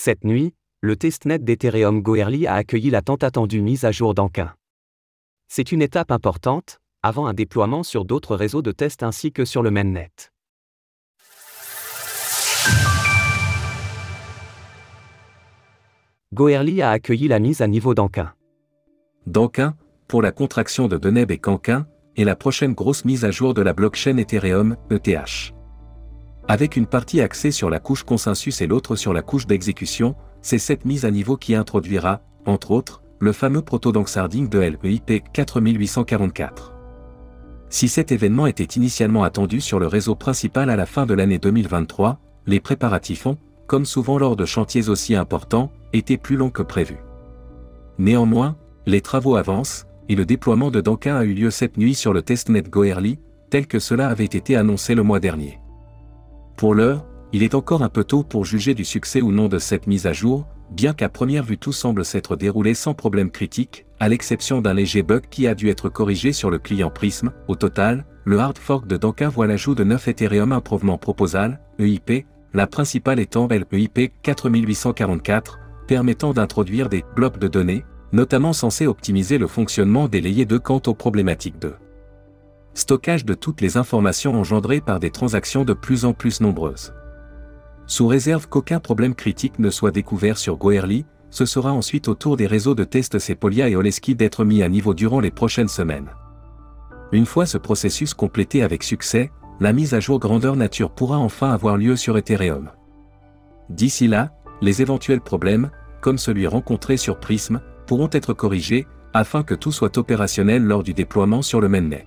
Cette nuit, le testnet d'Ethereum Goerli a accueilli la tant attendue mise à jour d'Anquin. C'est une étape importante, avant un déploiement sur d'autres réseaux de test ainsi que sur le mainnet. Goerli a accueilli la mise à niveau d'Anquin. D'Anquin, pour la contraction de Deneb et Canquin, est la prochaine grosse mise à jour de la blockchain Ethereum, ETH. Avec une partie axée sur la couche consensus et l'autre sur la couche d'exécution, c'est cette mise à niveau qui introduira, entre autres, le fameux proto-doxarding de LEIP 4844. Si cet événement était initialement attendu sur le réseau principal à la fin de l'année 2023, les préparatifs ont, comme souvent lors de chantiers aussi importants, été plus longs que prévu. Néanmoins, les travaux avancent, et le déploiement de Dankin a eu lieu cette nuit sur le testnet Goerli, tel que cela avait été annoncé le mois dernier. Pour l'heure, il est encore un peu tôt pour juger du succès ou non de cette mise à jour, bien qu'à première vue tout semble s'être déroulé sans problème critique, à l'exception d'un léger bug qui a dû être corrigé sur le client Prism. Au total, le hard fork de Dankin voit l'ajout de 9 Ethereum Improvement Proposal, EIP, la principale étant l'EIP 4844, permettant d'introduire des blocs de données, notamment censés optimiser le fonctionnement des layers de quant aux problématiques de stockage de toutes les informations engendrées par des transactions de plus en plus nombreuses. Sous réserve qu'aucun problème critique ne soit découvert sur Goerli, ce sera ensuite au tour des réseaux de test Sepolia et Oleski d'être mis à niveau durant les prochaines semaines. Une fois ce processus complété avec succès, la mise à jour grandeur nature pourra enfin avoir lieu sur Ethereum. D'ici là, les éventuels problèmes, comme celui rencontré sur Prism, pourront être corrigés, afin que tout soit opérationnel lors du déploiement sur le mainnet.